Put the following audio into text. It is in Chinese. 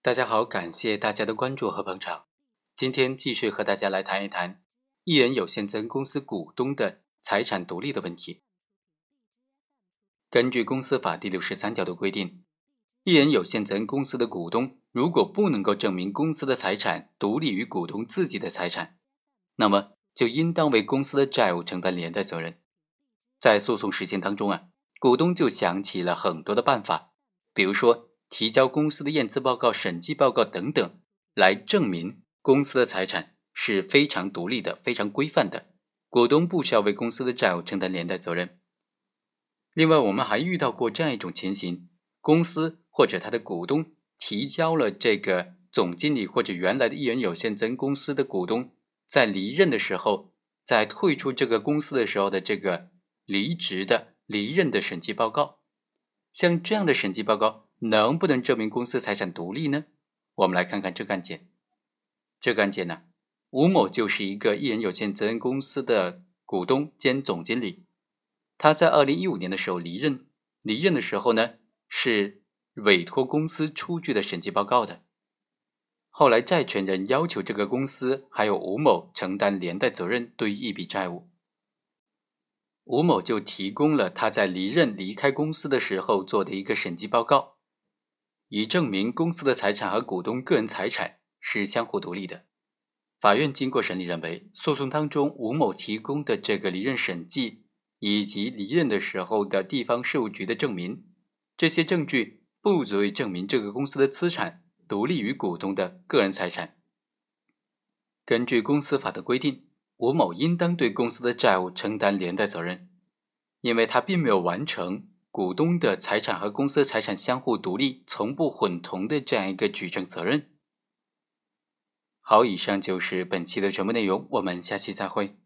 大家好，感谢大家的关注和捧场。今天继续和大家来谈一谈一人有限责任公司股东的财产独立的问题。根据公司法第六十三条的规定，一人有限责任公司的股东如果不能够证明公司的财产独立于股东自己的财产，那么就应当为公司的债务承担连带责任。在诉讼实践当中啊，股东就想起了很多的办法，比如说。提交公司的验资报告、审计报告等等，来证明公司的财产是非常独立的、非常规范的，股东不需要为公司的债务承担连带责任。另外，我们还遇到过这样一种情形：公司或者他的股东提交了这个总经理或者原来的一人有限责任公司的股东在离任的时候，在退出这个公司的时候的这个离职的离任的审计报告，像这样的审计报告。能不能证明公司财产独立呢？我们来看看这个案件。这个案件呢，吴某就是一个一人有限责任公司的股东兼总经理。他在二零一五年的时候离任，离任的时候呢，是委托公司出具的审计报告的。后来债权人要求这个公司还有吴某承担连带责任对于一笔债务，吴某就提供了他在离任离开公司的时候做的一个审计报告。以证明公司的财产和股东个人财产是相互独立的。法院经过审理认为，诉讼当中吴某提供的这个离任审计以及离任的时候的地方事务局的证明，这些证据不足以证明这个公司的资产独立于股东的个人财产。根据公司法的规定，吴某应当对公司的债务承担连带责任，因为他并没有完成。股东的财产和公司财产相互独立、从不混同的这样一个举证责任。好，以上就是本期的全部内容，我们下期再会。